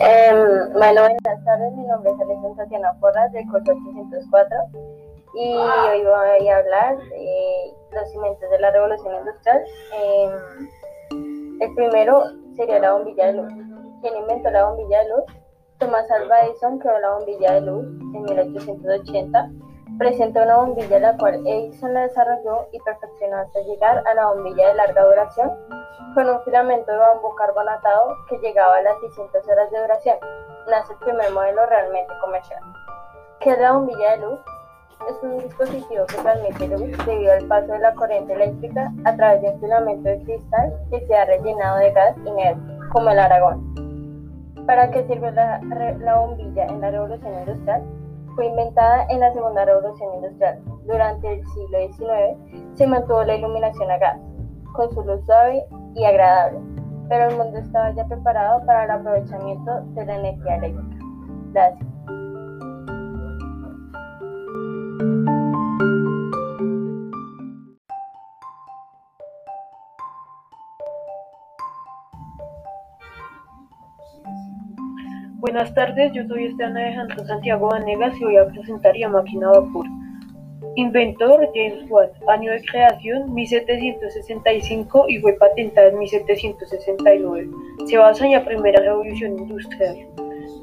Em, bueno, buenas tardes, mi nombre es Alejandra Tatiana Porras del curso 804 y hoy voy a hablar de los cimientos de la revolución industrial. Em, el primero sería la bombilla de luz. ¿Quién inventó la bombilla de luz? Thomas Alva Edison creó la bombilla de luz en 1880 presentó una bombilla la cual Edison la desarrolló y perfeccionó hasta llegar a la bombilla de larga duración con un filamento de bambú carbonatado que llegaba a las 600 horas de duración. Nace el primer modelo realmente comercial. ¿Qué es la bombilla de luz? Es un dispositivo que transmite luz debido al paso de la corriente eléctrica a través de un filamento de cristal que se ha rellenado de gas inerte, como el aragón. ¿Para qué sirve la, la bombilla en la revolución industrial? Fue inventada en la Segunda Revolución Industrial. Durante el siglo XIX se mantuvo la iluminación a gas, con su luz suave y agradable, pero el mundo estaba ya preparado para el aprovechamiento de la energía eléctrica. Gracias. Buenas tardes, yo soy Esteban Alejandro Santiago Vanegas y voy a presentar la máquina vapor. Inventor James Watt, año de creación 1765 y fue patentada en 1769. Se basa en la primera revolución industrial.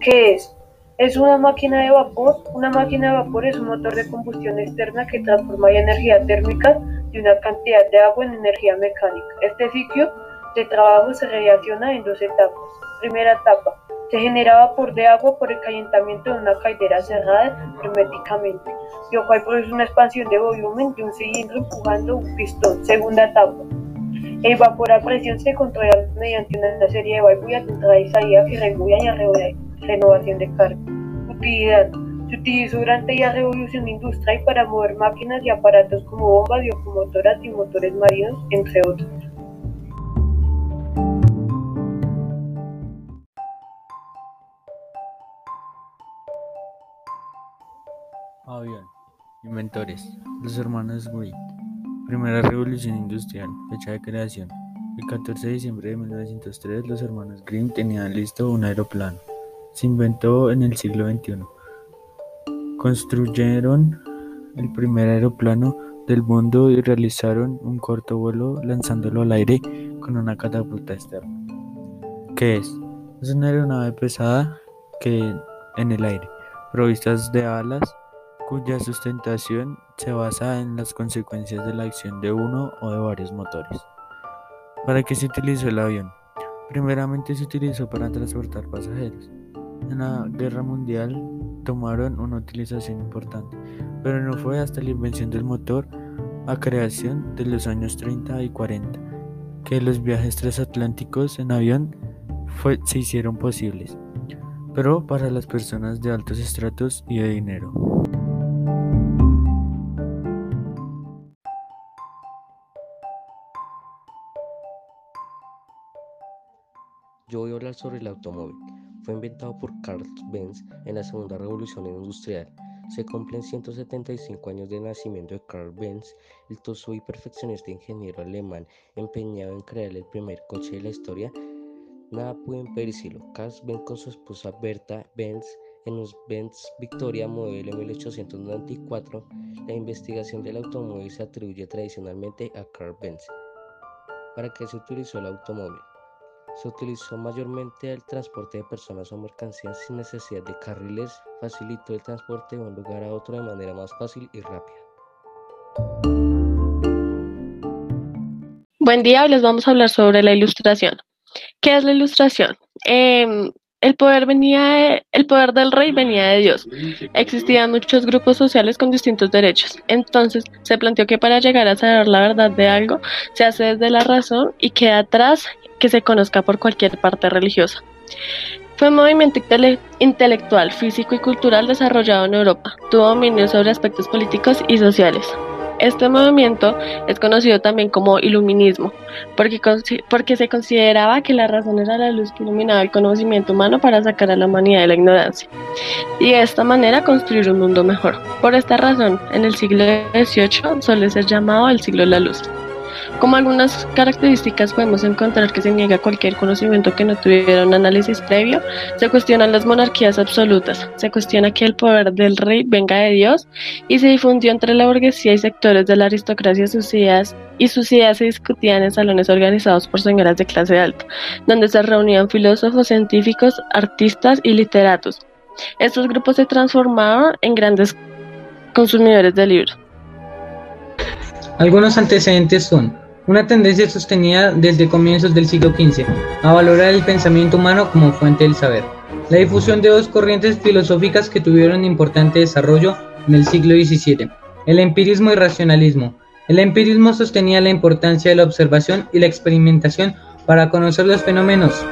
¿Qué es? Es una máquina de vapor. Una máquina de vapor es un motor de combustión externa que transforma la energía térmica de una cantidad de agua en energía mecánica. Este ciclo de trabajo se relaciona en dos etapas. Primera etapa, se genera vapor de agua por el calentamiento de una caldera cerrada herméticamente, lo cual produce una expansión de volumen de un cilindro empujando un pistón. Segunda etapa. El vapor a presión se controla mediante una serie de válvulas de entrada y salida que regulan la renovación de carga. Utilidad. Se utilizó durante la revolución industrial para mover máquinas y aparatos como bombas, locomotoras y motores marinos, entre otros. Avión. Inventores. Los hermanos Wright. Primera revolución industrial. Fecha de creación. El 14 de diciembre de 1903 los hermanos Grimm tenían listo un aeroplano. Se inventó en el siglo XXI. Construyeron el primer aeroplano del mundo y realizaron un corto vuelo lanzándolo al aire con una catapulta externa. ¿Qué es? Es una aeronave pesada que en el aire, provistas de alas cuya sustentación se basa en las consecuencias de la acción de uno o de varios motores. ¿Para qué se utilizó el avión? Primeramente se utilizó para transportar pasajeros. En la Guerra Mundial tomaron una utilización importante, pero no fue hasta la invención del motor a creación de los años 30 y 40 que los viajes transatlánticos en avión se hicieron posibles, pero para las personas de altos estratos y de dinero. Hablar sobre el automóvil. Fue inventado por Carl Benz en la Segunda Revolución Industrial. Se cumplen 175 años de nacimiento de Carl Benz, el toso y perfeccionista ingeniero alemán empeñado en crear el primer coche de la historia. Nada pudo impedírselo. Carl Benz con su esposa Berta Benz en los Benz Victoria modelo 1894. La investigación del automóvil se atribuye tradicionalmente a Carl Benz. ¿Para qué se utilizó el automóvil? Se utilizó mayormente el transporte de personas o mercancías sin necesidad de carriles, facilitó el transporte de un lugar a otro de manera más fácil y rápida. Buen día, hoy les vamos a hablar sobre la ilustración. ¿Qué es la ilustración? Eh, el poder, venía el poder del rey venía de Dios. Existían muchos grupos sociales con distintos derechos. Entonces se planteó que para llegar a saber la verdad de algo se hace desde la razón y queda atrás que se conozca por cualquier parte religiosa. Fue un movimiento intelectual, físico y cultural desarrollado en Europa. Tuvo dominio sobre aspectos políticos y sociales. Este movimiento es conocido también como iluminismo, porque, porque se consideraba que la razón era la luz que iluminaba el conocimiento humano para sacar a la humanidad de la ignorancia y de esta manera construir un mundo mejor. Por esta razón, en el siglo XVIII suele ser llamado el siglo de la luz. Como algunas características podemos encontrar que se niega cualquier conocimiento que no tuviera un análisis previo, se cuestionan las monarquías absolutas, se cuestiona que el poder del rey venga de Dios y se difundió entre la burguesía y sectores de la aristocracia y sus ideas se discutían en salones organizados por señoras de clase alta, donde se reunían filósofos, científicos, artistas y literatos. Estos grupos se transformaban en grandes consumidores de libros. Algunos antecedentes son una tendencia sostenida desde comienzos del siglo XV a valorar el pensamiento humano como fuente del saber. La difusión de dos corrientes filosóficas que tuvieron importante desarrollo en el siglo XVII, el empirismo y racionalismo. El empirismo sostenía la importancia de la observación y la experimentación para conocer los fenómenos.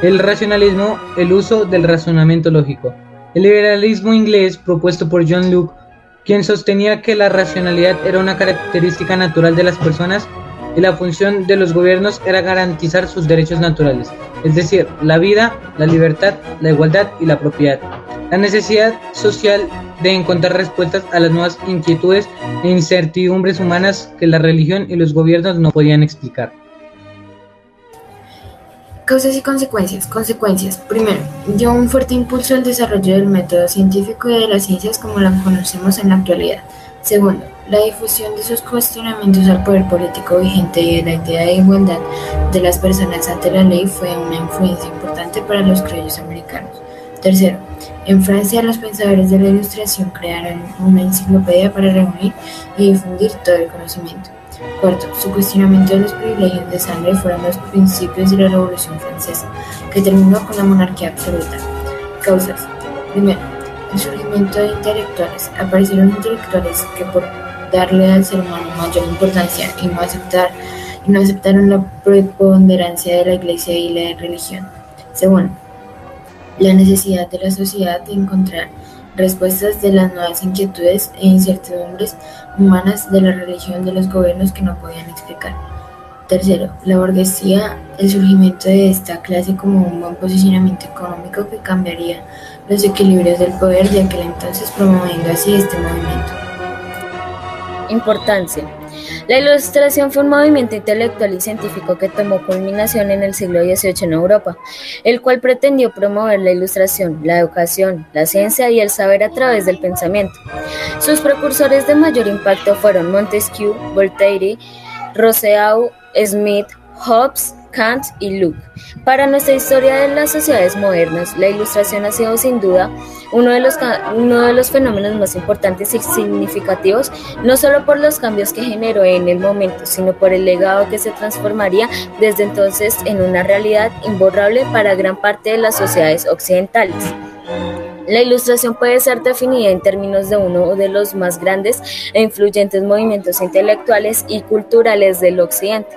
El racionalismo, el uso del razonamiento lógico. El liberalismo inglés, propuesto por John Locke, quien sostenía que la racionalidad era una característica natural de las personas y la función de los gobiernos era garantizar sus derechos naturales, es decir, la vida, la libertad, la igualdad y la propiedad. La necesidad social de encontrar respuestas a las nuevas inquietudes e incertidumbres humanas que la religión y los gobiernos no podían explicar. Causas y consecuencias. Consecuencias. Primero, dio un fuerte impulso al desarrollo del método científico y de las ciencias como la conocemos en la actualidad. Segundo, la difusión de sus cuestionamientos al poder político vigente y de la idea de igualdad de las personas ante la ley fue una influencia importante para los criollos americanos. Tercero, en Francia los pensadores de la Ilustración crearon una enciclopedia para reunir y difundir todo el conocimiento. Cuarto, su cuestionamiento de los privilegios de sangre fueron los principios de la Revolución Francesa, que terminó con la monarquía absoluta. Causas. Primero, el surgimiento de intelectuales. Aparecieron intelectuales que por darle al ser humano mayor importancia y no aceptar y no aceptaron la preponderancia de la iglesia y la religión. Segundo, la necesidad de la sociedad de encontrar respuestas de las nuevas inquietudes e incertidumbres humanas de la religión de los gobiernos que no podían explicar. Tercero, la burguesía, el surgimiento de esta clase como un buen posicionamiento económico que cambiaría los equilibrios del poder de aquel entonces promoviendo así este movimiento. Importancia. La Ilustración fue un movimiento intelectual y científico que tomó culminación en el siglo XVIII en Europa, el cual pretendió promover la ilustración, la educación, la ciencia y el saber a través del pensamiento. Sus precursores de mayor impacto fueron Montesquieu, Voltaire, Rousseau, Smith, Hobbes, Kant y Locke. Para nuestra historia de las sociedades modernas, la ilustración ha sido sin duda uno de, los, uno de los fenómenos más importantes y significativos, no solo por los cambios que generó en el momento, sino por el legado que se transformaría desde entonces en una realidad imborrable para gran parte de las sociedades occidentales. La ilustración puede ser definida en términos de uno de los más grandes e influyentes movimientos intelectuales y culturales del Occidente.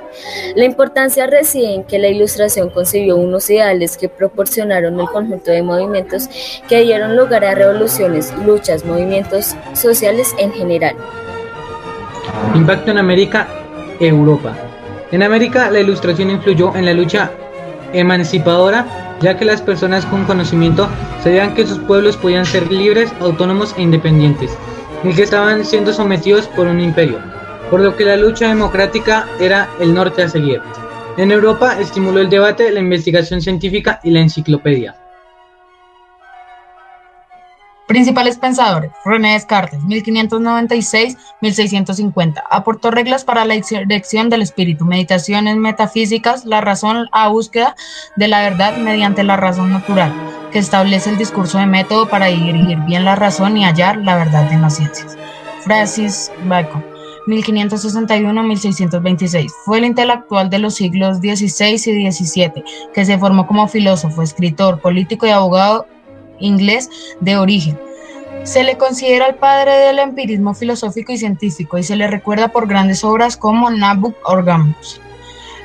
La importancia reside en que la ilustración concibió unos ideales que proporcionaron el conjunto de movimientos que dieron lugar a revoluciones, luchas, movimientos sociales en general. Impacto en América, Europa. En América, la ilustración influyó en la lucha emancipadora ya que las personas con conocimiento sabían que sus pueblos podían ser libres, autónomos e independientes, y que estaban siendo sometidos por un imperio, por lo que la lucha democrática era el norte a seguir. En Europa estimuló el debate, la investigación científica y la enciclopedia. Principales pensadores: René Descartes, 1596-1650. Aportó reglas para la dirección del espíritu, meditaciones metafísicas, la razón a búsqueda de la verdad mediante la razón natural, que establece el discurso de método para dirigir bien la razón y hallar la verdad en las ciencias. Francis Bacon, 1561-1626. Fue el intelectual de los siglos XVI y XVII, que se formó como filósofo, escritor, político y abogado inglés de origen. Se le considera el padre del empirismo filosófico y científico y se le recuerda por grandes obras como Nabucco Orgamus.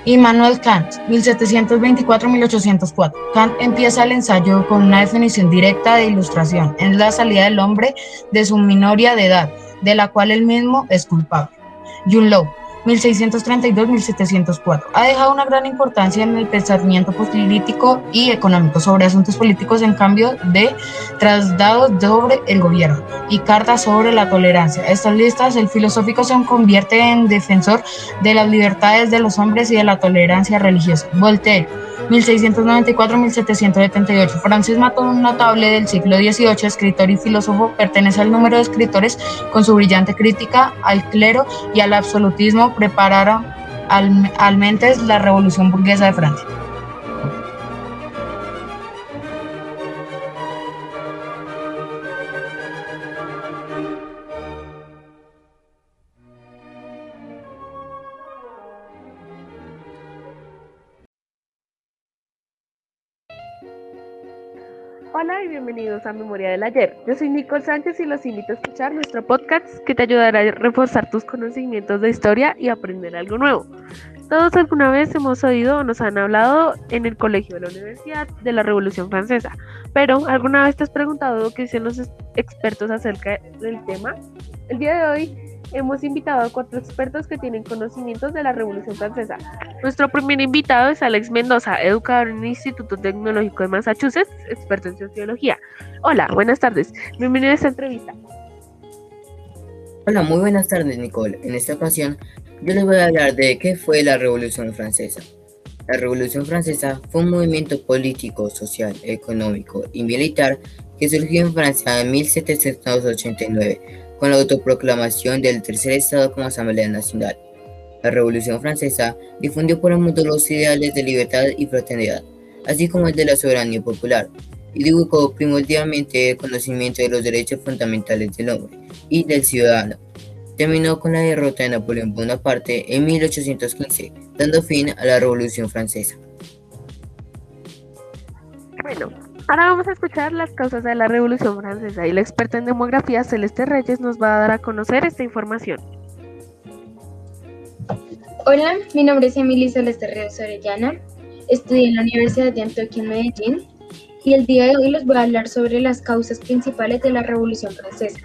Immanuel Kant, 1724-1804. Kant empieza el ensayo con una definición directa de ilustración. Es la salida del hombre de su minoría de edad, de la cual él mismo es culpable. Jun Lowe, 1632-1704. Ha dejado una gran importancia en el pensamiento político y económico sobre asuntos políticos en cambio de traslados sobre el gobierno y cartas sobre la tolerancia. Estas listas, el filosófico se convierte en defensor de las libertades de los hombres y de la tolerancia religiosa. Voltaire 1694-1778. Francis Matón, notable del siglo XVIII, escritor y filósofo, pertenece al número de escritores con su brillante crítica al clero y al absolutismo prepararon al, al mentes la revolución burguesa de Francia. Bienvenidos a Memoria del Ayer. Yo soy Nicole Sánchez y los invito a escuchar nuestro podcast que te ayudará a reforzar tus conocimientos de historia y aprender algo nuevo. Todos alguna vez hemos oído o nos han hablado en el colegio de la universidad de la Revolución Francesa, pero ¿alguna vez te has preguntado qué dicen los expertos acerca del tema? El día de hoy hemos invitado a cuatro expertos que tienen conocimientos de la Revolución Francesa. Nuestro primer invitado es Alex Mendoza, educador en el Instituto Tecnológico de Massachusetts, experto en sociología. Hola, buenas tardes. Bienvenido a esta entrevista. Hola, muy buenas tardes, Nicole. En esta ocasión, yo les voy a hablar de qué fue la Revolución Francesa. La Revolución Francesa fue un movimiento político, social, económico y militar que surgió en Francia en 1789 con la autoproclamación del tercer Estado como Asamblea Nacional. La Revolución Francesa difundió por el mundo los ideales de libertad y fraternidad, así como el de la soberanía popular, y divulgó primordialmente el conocimiento de los derechos fundamentales del hombre y del ciudadano. Terminó con la derrota de Napoleón Bonaparte en 1815, dando fin a la Revolución Francesa. Bueno, Ahora vamos a escuchar las causas de la Revolución Francesa y la experta en demografía Celeste Reyes nos va a dar a conocer esta información. Hola, mi nombre es Emily Celeste Reyes Orellana, estudié en la Universidad de Antioquia en Medellín y el día de hoy les voy a hablar sobre las causas principales de la Revolución Francesa.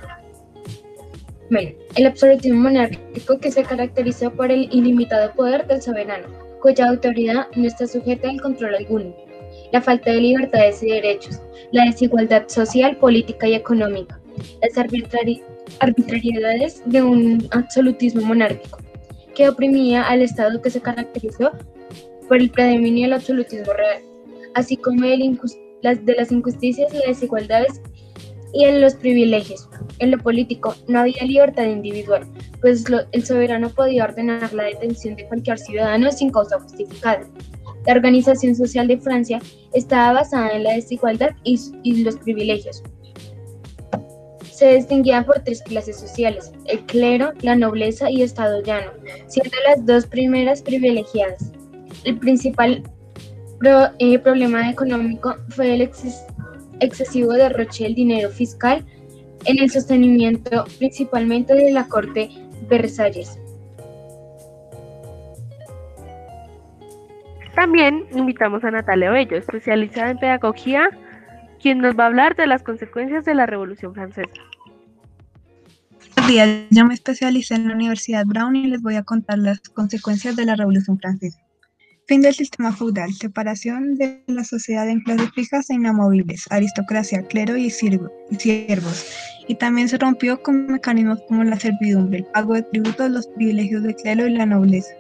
Bueno, el absolutismo monárquico que se caracteriza por el ilimitado poder del soberano, cuya autoridad no está sujeta al control alguno la falta de libertades y derechos, la desigualdad social, política y económica, las arbitrariedades de un absolutismo monárquico que oprimía al Estado que se caracterizó por el predominio del absolutismo real, así como las, de las injusticias y desigualdades y en los privilegios. En lo político no había libertad individual, pues el soberano podía ordenar la detención de cualquier ciudadano sin causa justificada. La organización social de Francia estaba basada en la desigualdad y, los privilegios. Se distinguían por tres clases sociales, el clero, la nobleza y Estado llano, siendo las dos primeras privilegiadas. El principal eh, problema económico fue el excesivo derroche del dinero fiscal en el sostenimiento principalmente de la corte Versalles. También invitamos a Natalia Bello, especializada en pedagogía, quien nos va a hablar de las consecuencias de la Revolución Francesa. Buenos días, yo me especialicé en la Universidad Brown y les voy a contar las consecuencias de la Revolución Francesa. Fin del sistema feudal, separación de la sociedad en clases fijas e inamovibles, aristocracia, clero y siervos. Y también se rompió con mecanismos como la servidumbre, el pago de tributos, los privilegios de clero y la nobleza.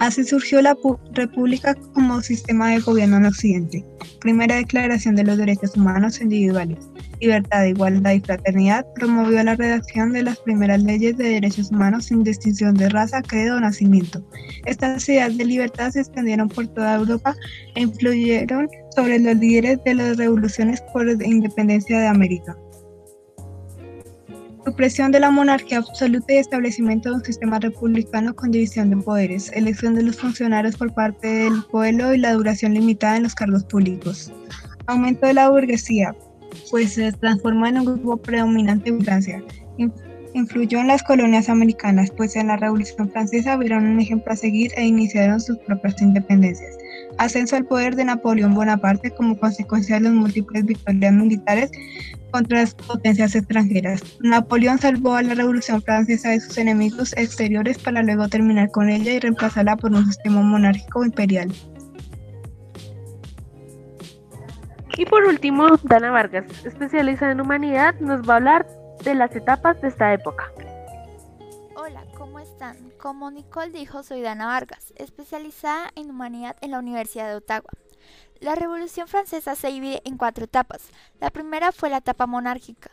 Así surgió la República como sistema de gobierno en Occidente. Primera declaración de los derechos humanos individuales. Libertad, igualdad y fraternidad promovió la redacción de las primeras leyes de derechos humanos sin distinción de raza, credo o nacimiento. Estas ideas de libertad se extendieron por toda Europa e influyeron sobre los líderes de las revoluciones por independencia de América. Supresión de la monarquía absoluta y establecimiento de un sistema republicano con división de poderes, elección de los funcionarios por parte del pueblo y la duración limitada en los cargos públicos. Aumento de la burguesía, pues se transformó en un grupo predominante en Francia. influyó en las colonias americanas, pues en la Revolución Francesa vieron un ejemplo a seguir e iniciaron sus propias independencias. Ascenso al poder de Napoleón Bonaparte como consecuencia de las múltiples victorias militares contra las potencias extranjeras. Napoleón salvó a la Revolución Francesa de sus enemigos exteriores para luego terminar con ella y reemplazarla por un sistema monárquico imperial. Y por último, Dana Vargas, especializada en humanidad, nos va a hablar de las etapas de esta época. Hola, ¿cómo están? Como Nicole dijo, soy Dana Vargas, especializada en humanidad en la Universidad de Ottawa. La Revolución Francesa se divide en cuatro etapas. La primera fue la etapa monárquica.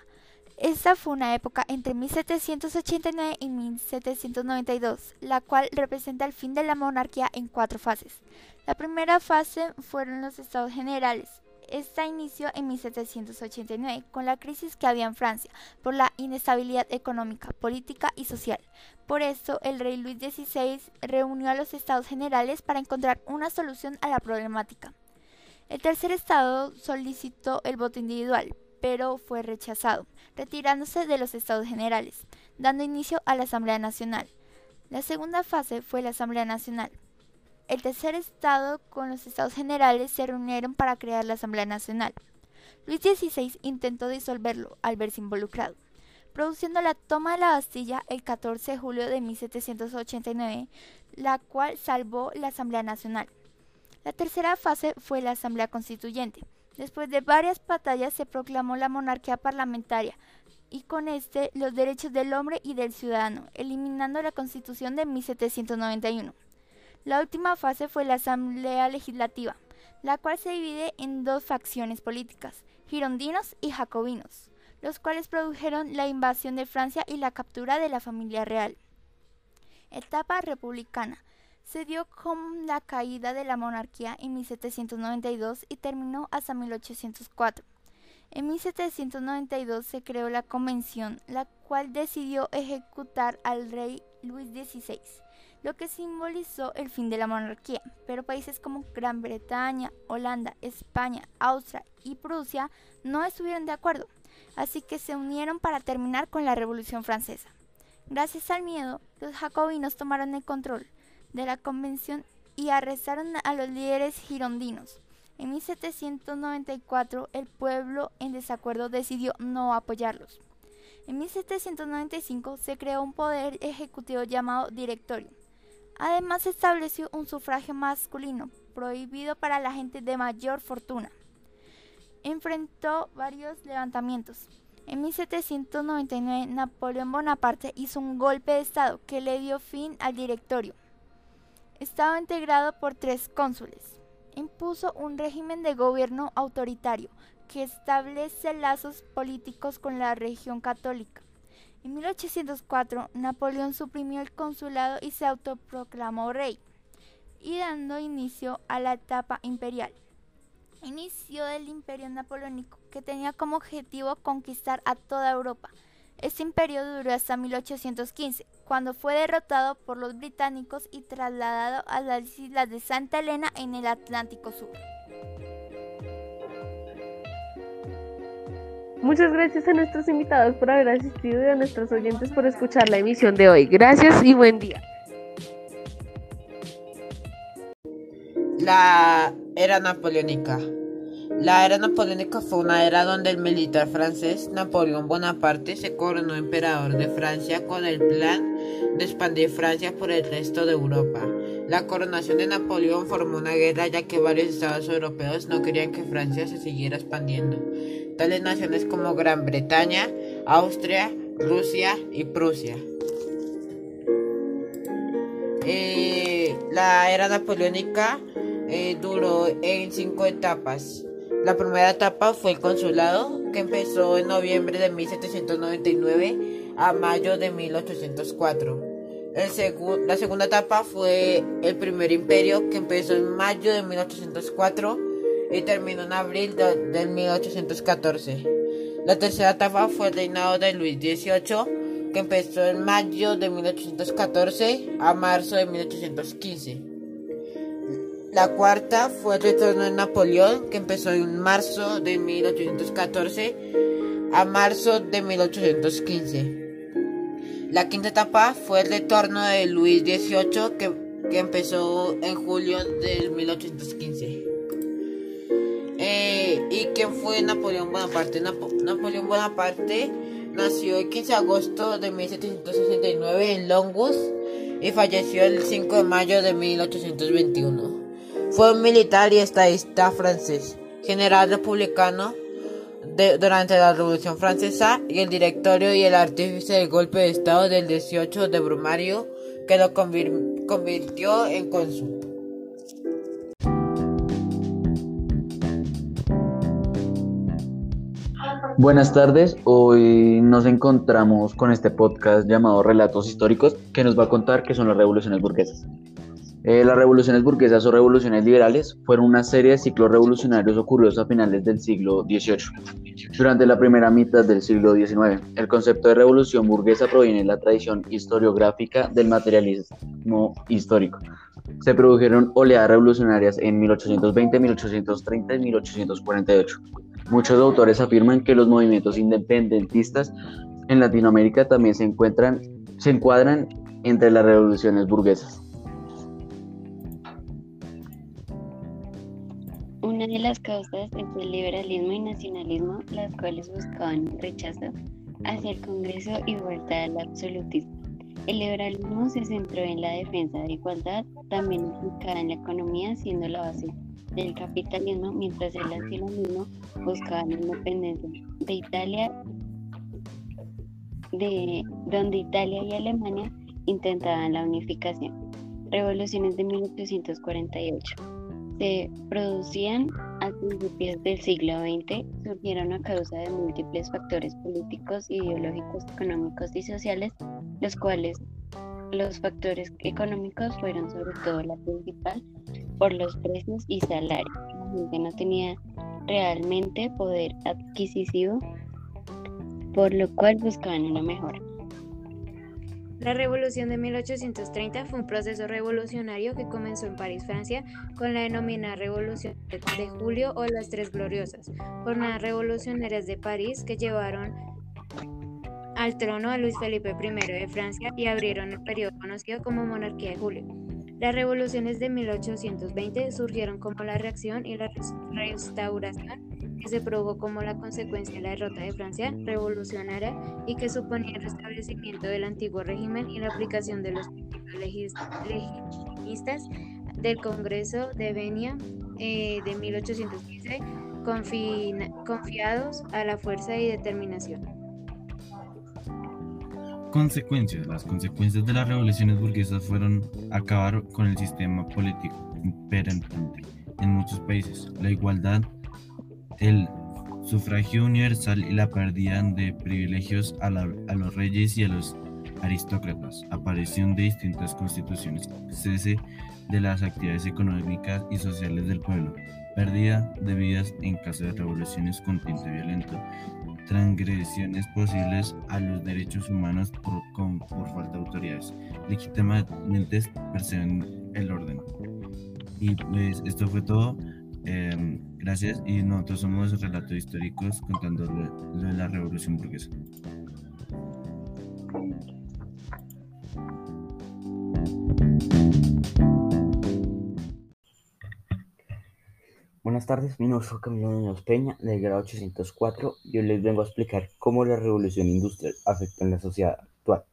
Esta fue una época entre 1789 y 1792, la cual representa el fin de la monarquía en cuatro fases. La primera fase fueron los estados generales, esta inició en 1789 con la crisis que había en Francia por la inestabilidad económica, política y social. Por esto, el rey Luis XVI reunió a los estados generales para encontrar una solución a la problemática. El tercer estado solicitó el voto individual, pero fue rechazado, retirándose de los estados generales, dando inicio a la Asamblea Nacional. La segunda fase fue la Asamblea Nacional, el tercer estado con los estados generales se reunieron para crear la Asamblea Nacional. Luis XVI intentó disolverlo al verse involucrado, produciendo la toma de la Bastilla el 14 de julio de 1789, la cual salvó la Asamblea Nacional. La tercera fase fue la Asamblea Constituyente. Después de varias batallas se proclamó la monarquía parlamentaria y con este los derechos del hombre y del ciudadano, eliminando la Constitución de 1791. La última fase fue la Asamblea Legislativa, la cual se divide en dos facciones políticas, girondinos y jacobinos, los cuales produjeron la invasión de Francia y la captura de la familia real. Etapa republicana. Se dio con la caída de la monarquía en 1792 y terminó hasta 1804. En 1792 se creó la Convención, la cual decidió ejecutar al rey Luis XVI lo que simbolizó el fin de la monarquía, pero países como Gran Bretaña, Holanda, España, Austria y Prusia no estuvieron de acuerdo, así que se unieron para terminar con la Revolución Francesa. Gracias al miedo, los jacobinos tomaron el control de la convención y arrestaron a los líderes girondinos. En 1794 el pueblo en desacuerdo decidió no apoyarlos. En 1795 se creó un poder ejecutivo llamado directorio, Además estableció un sufragio masculino, prohibido para la gente de mayor fortuna. Enfrentó varios levantamientos. En 1799 Napoleón Bonaparte hizo un golpe de Estado que le dio fin al directorio. Estaba integrado por tres cónsules. Impuso un régimen de gobierno autoritario que establece lazos políticos con la región católica. En 1804, Napoleón suprimió el consulado y se autoproclamó rey, y dando inicio a la etapa imperial. Inicio del imperio napoleónico, que tenía como objetivo conquistar a toda Europa. Este imperio duró hasta 1815, cuando fue derrotado por los británicos y trasladado a las islas de Santa Elena en el Atlántico Sur. Muchas gracias a nuestros invitados por haber asistido y a nuestros oyentes por escuchar la emisión de hoy. Gracias y buen día. La era napoleónica. La era napoleónica fue una era donde el militar francés Napoleón Bonaparte se coronó emperador de Francia con el plan de expandir Francia por el resto de Europa. La coronación de Napoleón formó una guerra ya que varios estados europeos no querían que Francia se siguiera expandiendo. Tales naciones como Gran Bretaña, Austria, Rusia y Prusia. Eh, la era napoleónica eh, duró en cinco etapas. La primera etapa fue el consulado, que empezó en noviembre de 1799 a mayo de 1804. El la segunda etapa fue el primer imperio, que empezó en mayo de 1804 y terminó en abril de, 1814. La tercera etapa fue el reinado de Luis XVIII, que empezó en mayo de 1814 a marzo de 1815. La cuarta fue el retorno de Napoleón, que empezó en marzo de 1814 a marzo de 1815. La quinta etapa fue el retorno de Luis XVIII que, que empezó en julio del 1815. Eh, ¿Y quién fue Napoleón Bonaparte? Napoleón Bonaparte nació el 15 de agosto de 1769 en Longus y falleció el 5 de mayo de 1821. Fue un militar y estadista francés, general republicano durante la Revolución Francesa y el directorio y el artífice del golpe de Estado del 18 de Brumario que lo convirtió en cónsul. Buenas tardes, hoy nos encontramos con este podcast llamado Relatos Históricos que nos va a contar qué son las revoluciones burguesas. Eh, las revoluciones burguesas o revoluciones liberales fueron una serie de ciclos revolucionarios ocurridos a finales del siglo XVIII. Durante la primera mitad del siglo XIX, el concepto de revolución burguesa proviene de la tradición historiográfica del materialismo histórico. Se produjeron oleadas revolucionarias en 1820, 1830 y 1848. Muchos autores afirman que los movimientos independentistas en Latinoamérica también se encuentran, se encuadran entre las revoluciones burguesas. De las causas entre el liberalismo y nacionalismo, las cuales buscaban rechazo hacia el Congreso y vuelta al absolutismo. El liberalismo se centró en la defensa de igualdad, también enfocada en la economía, siendo la base del capitalismo, mientras el nacionalismo buscaba la independencia de Italia, de donde Italia y Alemania intentaban la unificación. Revoluciones de 1848 se producían a principios del siglo XX surgieron a causa de múltiples factores políticos, ideológicos, económicos y sociales, los cuales los factores económicos fueron sobre todo la principal por los precios y salarios. La gente no tenía realmente poder adquisitivo, por lo cual buscaban una mejora. La Revolución de 1830 fue un proceso revolucionario que comenzó en París, Francia, con la denominada Revolución de Julio o las Tres Gloriosas, jornadas revolucionarias de París que llevaron al trono a Luis Felipe I de Francia y abrieron el periodo conocido como Monarquía de Julio. Las revoluciones de 1820 surgieron como la reacción y la restauración que se produjo como la consecuencia de la derrota de Francia revolucionaria y que suponía el restablecimiento del antiguo régimen y la aplicación de los legitimistas del Congreso de Venia eh, de 1815, confiados a la fuerza y determinación. Consecuencias. Las consecuencias de las revoluciones burguesas fueron acabar con el sistema político imperante en muchos países, la igualdad el sufragio universal y la pérdida de privilegios a, los reyes y a los aristócratas, aparición de distintas constituciones, cese de las actividades económicas y sociales del pueblo, pérdida de vidas en caso de revoluciones con tinte violento, transgresiones posibles a los derechos humanos por, falta de autoridades, legítimamente perciben el orden. Y pues esto fue todo. Em, gracias y nosotros somos relatos históricos contando lo, de la revolución burguesa. Buenas tardes, mi nombre es Camilo Muñoz Peña, del grado 804, y hoy les vengo a explicar cómo la revolución industrial afecta en la sociedad actual.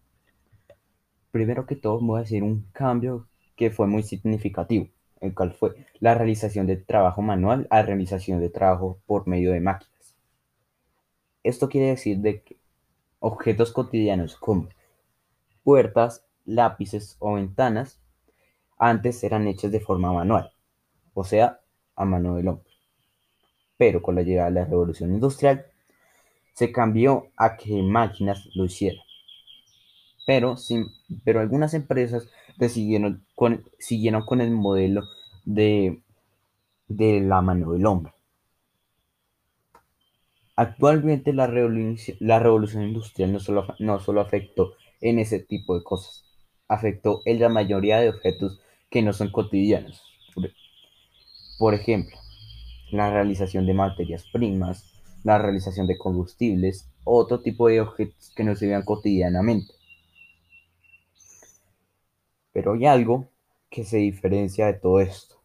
Primero que todo, voy a decir un cambio que fue muy significativo el cual fue la realización de trabajo manual a realización de trabajo por medio de máquinas. Esto quiere decir de que objetos cotidianos como puertas, lápices o ventanas antes eran hechos de forma manual, o sea, a mano del hombre. Pero con la llegada de la revolución industrial se cambió a que máquinas lo hicieran. Pero, sin, pero algunas empresas decidieron con, siguieron con el modelo de, de la mano del hombre. Actualmente la revolución, la revolución industrial no solo, no solo afectó en ese tipo de cosas, afectó en la mayoría de objetos que no son cotidianos. Por ejemplo, la realización de materias primas, la realización de combustibles, otro tipo de objetos que no se vean cotidianamente. Pero hay algo que se diferencia de todo esto,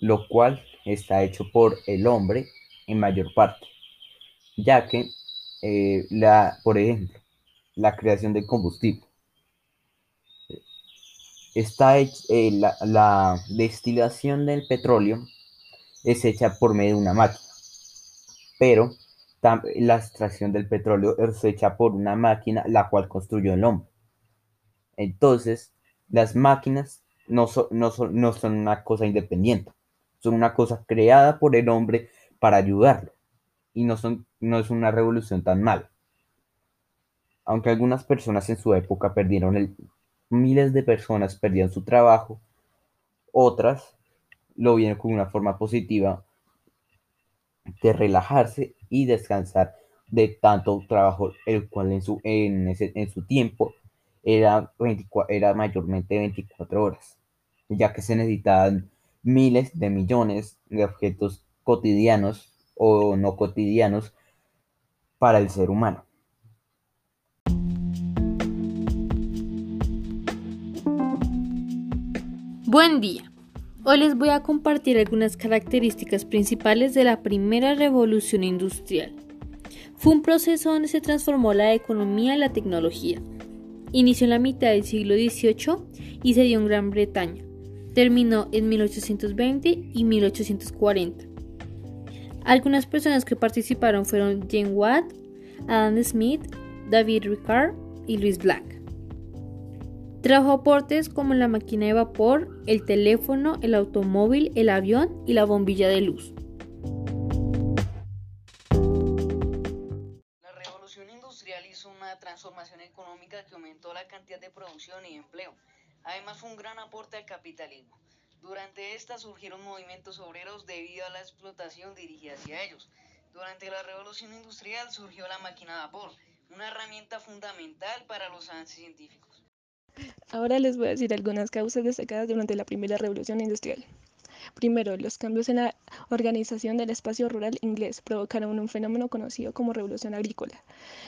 lo cual está hecho por el hombre en mayor parte, ya que, eh, la, por ejemplo, la creación de combustible. Está eh, la destilación del petróleo es hecha por medio de una máquina, pero la extracción del petróleo es hecha por una máquina la cual construyó el hombre. Entonces, las máquinas no, no, no son una cosa independiente, son una cosa creada por el hombre para ayudarlo. Y no, son, no es una revolución tan mala. Aunque algunas personas en su época perdieron el, miles de personas perdían su trabajo, otras lo vieron con una forma positiva de relajarse y descansar de tanto trabajo, el cual en su, en ese, en su tiempo era, mayormente 24 horas, ya que se necesitaban miles de millones de objetos cotidianos o no cotidianos para el ser humano. Buen día. Hoy les voy a compartir algunas características principales de la primera revolución industrial. Fue un proceso donde se transformó la economía y la tecnología. Inició en la mitad del siglo XVIII y se dio en Gran Bretaña. Terminó en 1820 y 1840. Algunas personas que participaron fueron Jane Watt, Adam Smith, David Ricard y Louis Black. Trajo aportes como la máquina de vapor, el teléfono, el automóvil, el avión y la bombilla de luz. Transformación económica que aumentó la cantidad de producción y empleo. Además fue un gran aporte al capitalismo. Durante esta surgieron movimientos obreros debido a la explotación dirigida hacia ellos. Durante la revolución industrial surgió la máquina de vapor, una herramienta fundamental para los avances científicos. Ahora les voy a decir algunas causas destacadas durante la primera revolución industrial. Primero, los cambios en la organización del espacio rural inglés provocaron un fenómeno conocido como revolución agrícola.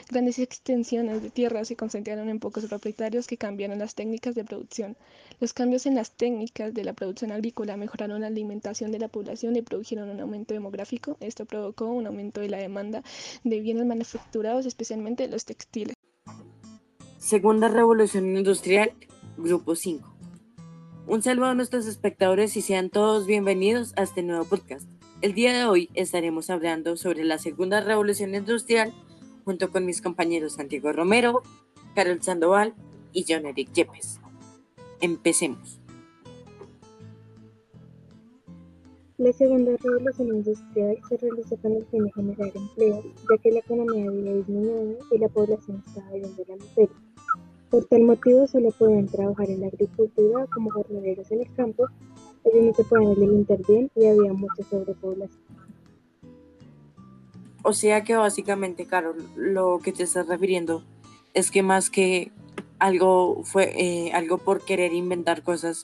Grandes extensiones de tierra se concentraron en pocos propietarios que cambiaron las técnicas de producción. Los cambios en las técnicas de la producción agrícola mejoraron la alimentación de la población y produjeron un aumento demográfico. Esto provocó un aumento de la demanda de bienes manufacturados, especialmente los textiles. Segunda Revolución Industrial, Grupo 5. Un saludo a nuestros espectadores y sean todos bienvenidos a este nuevo podcast. El día de hoy estaremos hablando sobre la Segunda Revolución Industrial junto con mis compañeros Santiago Romero, Carol Sandoval y John Eric Yepes. Empecemos. La segunda revolución industrial se realizó con el fin de generar empleo, ya que la economía había disminuido y la población estaba viendo la miseria. Por tal motivo solo podían trabajar en la agricultura como jornaleros en el campo, ellos no se podían alimentar bien y había mucha sobrepoblación. O sea que básicamente, Carol, lo que te estás refiriendo es que más que algo fue eh, algo por querer inventar cosas,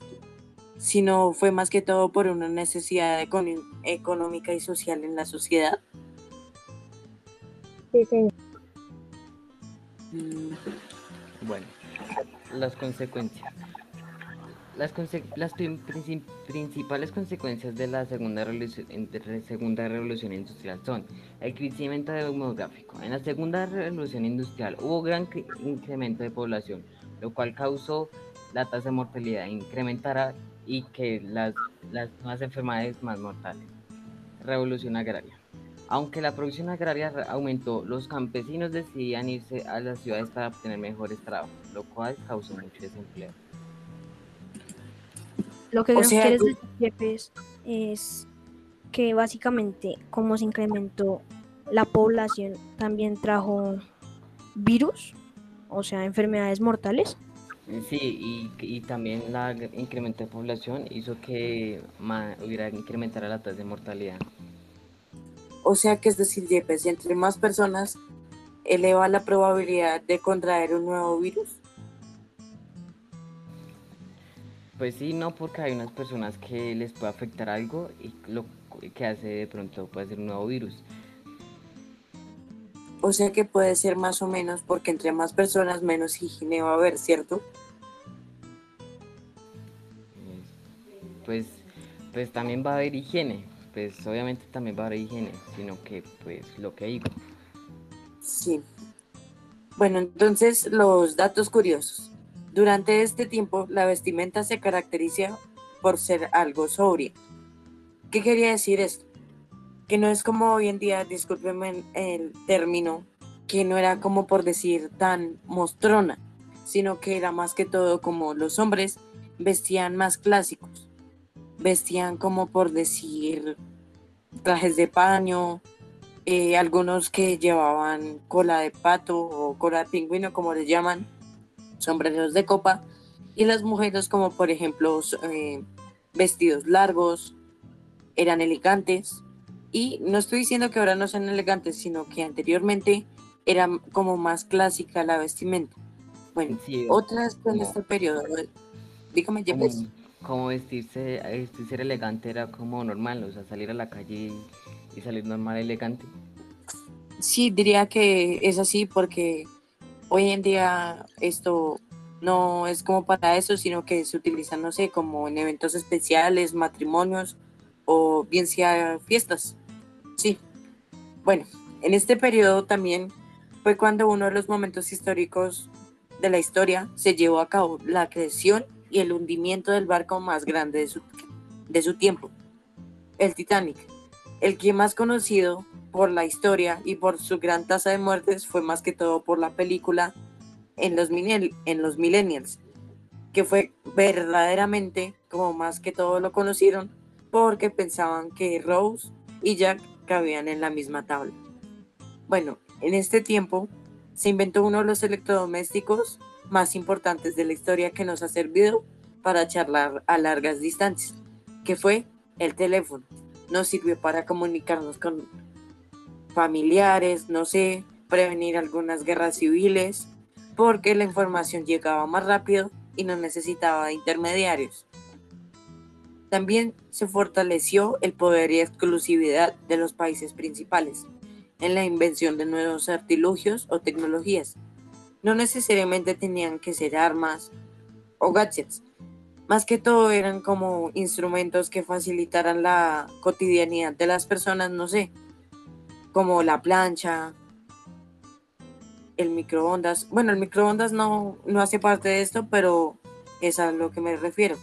sino fue más que todo por una necesidad económica y social en la sociedad. Sí, señor. Mm, bueno, las consecuencias. Las, las principales consecuencias de la segunda revolución, segunda revolución industrial son el crecimiento demográfico. En la segunda revolución industrial hubo gran incremento de población, lo cual causó la tasa de mortalidad incrementara y que las, las nuevas enfermedades más mortales. Revolución agraria. Aunque la producción agraria aumentó, los campesinos decidían irse a las ciudades para obtener mejores trabajos, lo cual causó mucho desempleo. Lo que quieres decir, es que básicamente como se incrementó la población, también trajo virus, o sea, enfermedades mortales. Sí, y, también la incremento de población hizo que hubiera incrementara la tasa de mortalidad. O sea que es decir, Yepes, entre más personas eleva la probabilidad de contraer un nuevo virus. Pues sí, no, porque hay unas personas que les puede afectar algo y lo que hace de pronto puede ser un nuevo virus. O sea que puede ser más o menos porque entre más personas menos higiene va a haber, ¿cierto? Pues, pues también va a haber higiene, pues obviamente también va a haber higiene, sino que pues lo que digo. Sí. Bueno, entonces los datos curiosos. Durante este tiempo la vestimenta se caracteriza por ser algo sobria. ¿Qué quería decir esto? Que no es como hoy en día, discúlpenme el término, que no era como por decir tan mostrona, sino que era más que todo como los hombres vestían más clásicos. Vestían como por decir trajes de paño, eh, algunos que llevaban cola de pato o cola de pingüino, como les llaman, sombreros de copa, y las mujeres como por ejemplo eh, vestidos largos, eran elegantes, y no estoy diciendo que ahora no sean elegantes, sino que anteriormente era como más clásica la vestimenta. Bueno, otras en este periodo, dígame, como, como vestirse, vestirse elegante era como normal, o sea, salir a la calle y salir normal elegante. Sí, diría que es así porque hoy en día esto no es como para eso, sino que se utiliza, no sé, como en eventos especiales, matrimonios o bien sea fiestas. Sí. Bueno, en este periodo también fue cuando uno de los momentos históricos de la historia se llevó a cabo la creación y el hundimiento del barco más grande de su, de su tiempo, el Titanic, el que más conocido por la historia y por su gran tasa de muertes fue más que todo por la película en los, en los millennials, que fue verdaderamente como más que todo lo conocieron porque pensaban que Rose y Jack cabían en la misma tabla. Bueno, en este tiempo se inventó uno de los electrodomésticos más importantes de la historia que nos ha servido para charlar a largas distancias, que fue el teléfono. Nos sirvió para comunicarnos con familiares, no sé, prevenir algunas guerras civiles, porque la información llegaba más rápido y no necesitaba intermediarios. También se fortaleció el poder y exclusividad de los países principales en la invención de nuevos artilugios o tecnologías. No necesariamente tenían que ser armas o gadgets, más que todo eran como instrumentos que facilitaran la cotidianidad de las personas, no sé, como la plancha, el microondas. Bueno, el microondas no, no hace parte de esto, pero es a lo que me refiero.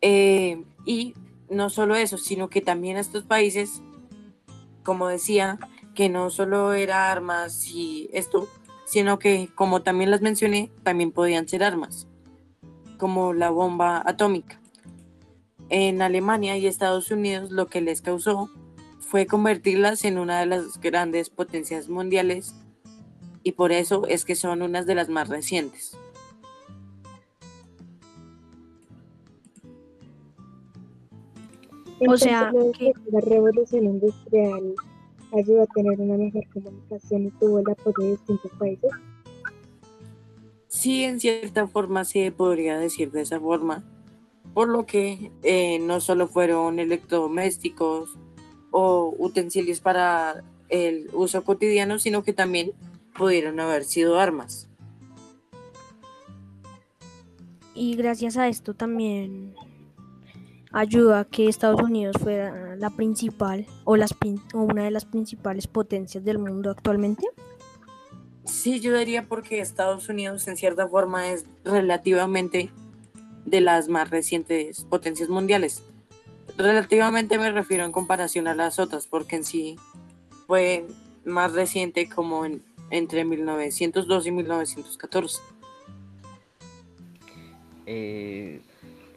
Eh, y no solo eso, sino que también estos países, como decía, que no solo era armas y esto, sino que, como también las mencioné, también podían ser armas, como la bomba atómica. En Alemania y Estados Unidos lo que les causó fue convertirlas en una de las grandes potencias mundiales y por eso es que son unas de las más recientes. O sea, que la revolución industrial ayudó a tener una mejor comunicación y tuvo el apoyo de distintos países. Sí, en cierta forma se podría decir de esa forma, por lo que eh, no solo fueron electrodomésticos, o utensilios para el uso cotidiano, sino que también pudieron haber sido armas. Y gracias a esto también ayuda a que Estados Unidos fuera la principal o, las, o una de las principales potencias del mundo actualmente. Sí, ayudaría porque Estados Unidos en cierta forma es relativamente de las más recientes potencias mundiales. Relativamente me refiero en comparación a las otras, porque en sí fue más reciente como en, entre 1902 y 1914. Eh,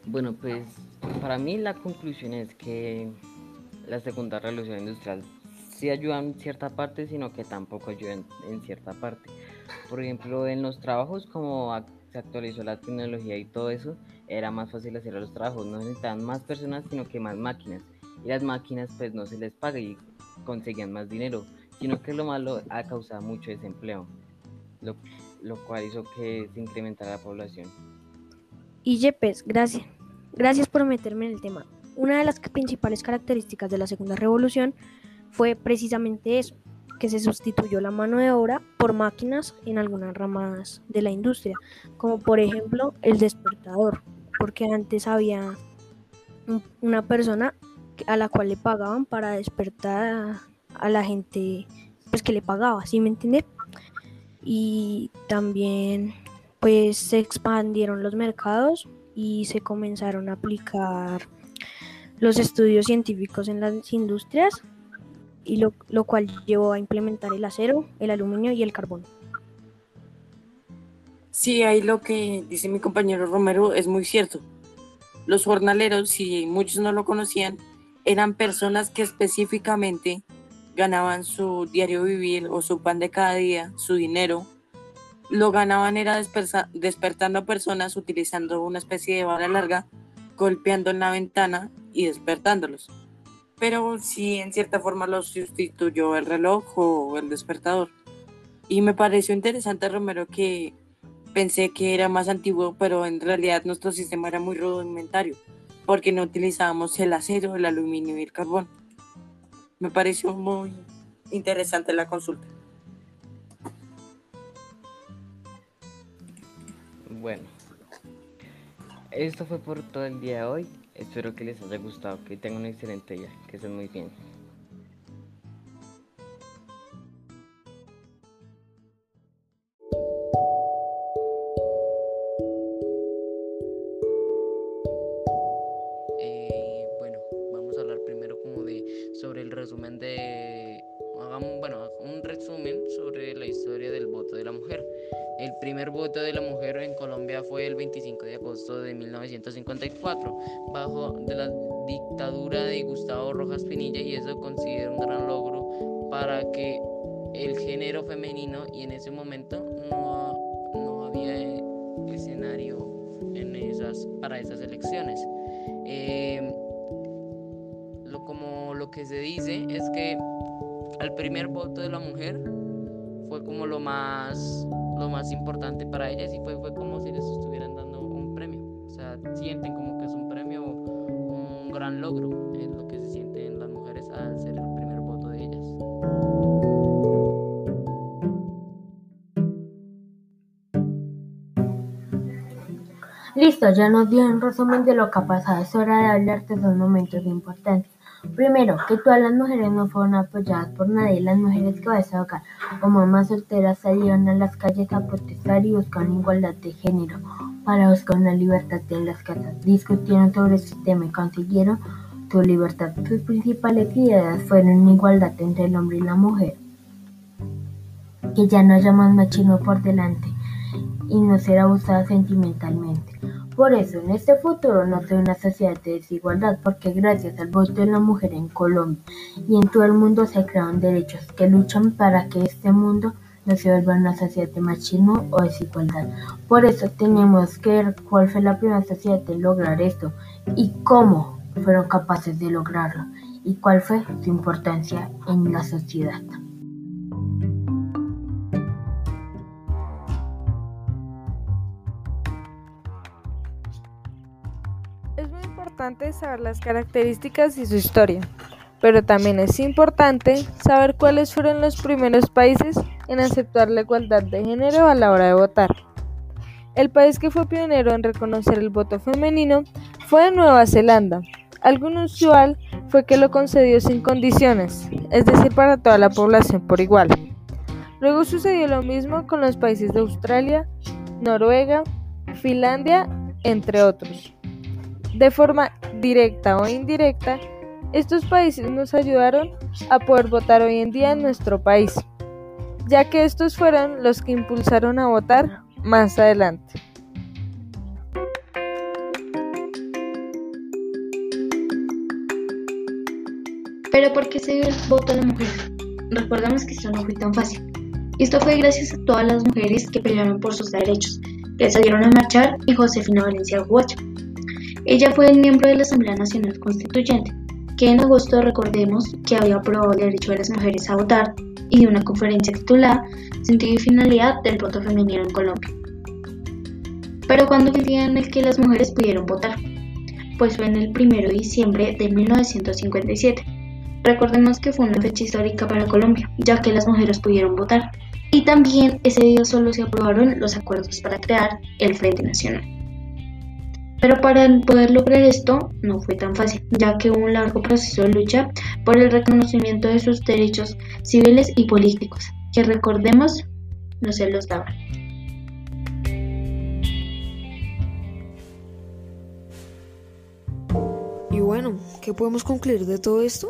bueno, pues para mí la conclusión es que la segunda revolución industrial sí ayuda en cierta parte, sino que tampoco ayuda en, cierta parte. Por ejemplo, en los trabajos como se actualizó la tecnología y todo eso, era más fácil hacer los trabajos, no necesitaban más personas, sino que más máquinas. Y las máquinas pues no se les paga y conseguían más dinero, sino que lo malo ha causado mucho desempleo, lo, lo cual hizo que se incrementara la población. Y Yepes, gracias. Gracias por meterme en el tema. Una de las principales características de la segunda revolución fue precisamente eso, que se sustituyó la mano de obra por máquinas en algunas ramas de la industria, como por ejemplo el despertador, porque antes había una persona a la cual le pagaban para despertar a, la gente pues que le pagaba, ¿sí me entiende? Y también pues se expandieron los mercados y se comenzaron a aplicar los estudios científicos en las industrias y lo, lo cual llevó a implementar el acero, el aluminio y el carbón. Sí, ahí lo que dice mi compañero Romero es muy cierto. Los jornaleros, si muchos no lo conocían, eran personas que específicamente ganaban su diario vivir o su pan de cada día, su dinero. Lo ganaban era despertando a personas utilizando una especie de vara larga, golpeando en la ventana y despertándolos pero sí en cierta forma lo sustituyó el reloj o el despertador. Y me pareció interesante, Romero, que pensé que era más antiguo, pero en realidad nuestro sistema era muy rudimentario, porque no utilizábamos el acero, el aluminio y el carbón. Me pareció muy interesante la consulta. Bueno, esto fue por todo el día de hoy. Espero que les haya gustado, que tengan un excelente día, que estén muy bien. Logro, es lo que se sienten las mujeres al ser el primer voto de ellas. Listo, ya nos dio un resumen de lo que ha pasado. Es hora de hablar de dos momentos importantes. Primero, que todas las mujeres no fueron apoyadas por nadie. Las mujeres que a hogar o mamás solteras salieron a las calles a protestar y buscaron igualdad de género para buscar una libertad en las casas. Discutieron sobre este tema y consiguieron su libertad. Sus principales ideas fueron igualdad entre el hombre y la mujer. Que ya no haya más machismo por delante y no ser abusada sentimentalmente. Por eso, en este futuro no sea una sociedad de desigualdad, porque gracias al voto de la mujer en Colombia y en todo el mundo se crearon derechos que luchan para que este mundo no se vuelva una sociedad de machismo o desigualdad. Por eso tenemos que ver cuál fue la primera sociedad de lograr esto y cómo fueron capaces de lograrlo y cuál fue su importancia en la sociedad. importante saber las características y su historia, pero también es importante saber cuáles fueron los primeros países en aceptar la igualdad de género a la hora de votar. El país que fue pionero en reconocer el voto femenino fue Nueva Zelanda. Algo inusual fue que lo concedió sin condiciones, es decir, para toda la población por igual. Luego sucedió lo mismo con los países de Australia, Noruega, Finlandia, entre otros. De forma directa o indirecta, estos países nos ayudaron a poder votar hoy en día en nuestro país, ya que estos fueron los que impulsaron a votar más adelante. Pero ¿por qué se dio el voto a la mujer? Recordamos que esto no fue tan fácil. Esto fue gracias a todas las mujeres que pelearon por sus derechos, que salieron a marchar y Josefina Valencia Huacha. Ella fue miembro de la Asamblea Nacional Constituyente, que en agosto recordemos que había aprobado el derecho de las mujeres a votar y de una conferencia titulada Sentido y finalidad del voto femenino en Colombia. Pero ¿cuándo fue el en el que las mujeres pudieron votar? Pues fue en el 1 de diciembre de 1957, Recordemos que fue una fecha histórica para Colombia, ya que las mujeres pudieron votar. Y también ese día solo se aprobaron los acuerdos para crear el Frente Nacional. Pero para poder lograr esto no fue tan fácil, ya que hubo un largo proceso de lucha por el reconocimiento de sus derechos civiles y políticos, que recordemos no se los daban. Y bueno, ¿qué podemos concluir de todo esto?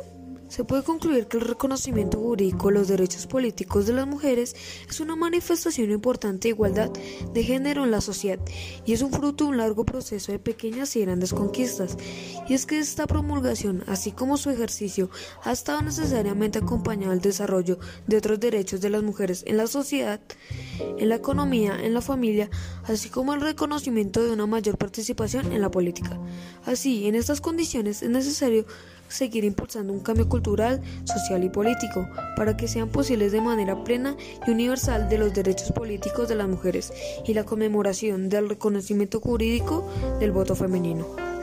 Se puede concluir que el reconocimiento jurídico de los derechos políticos de las mujeres es una manifestación importante de igualdad de género en la sociedad y es un fruto de un largo proceso de pequeñas y grandes conquistas. Y es que esta promulgación, así como su ejercicio, ha estado necesariamente acompañado del desarrollo de otros derechos de las mujeres en la sociedad, en la economía, en la familia, así como el reconocimiento de una mayor participación en la política. Así, en estas condiciones es necesario seguir impulsando un cambio cultural, social y político para que sean posibles de manera plena y universal de los derechos políticos de las mujeres y la conmemoración del reconocimiento jurídico del voto femenino.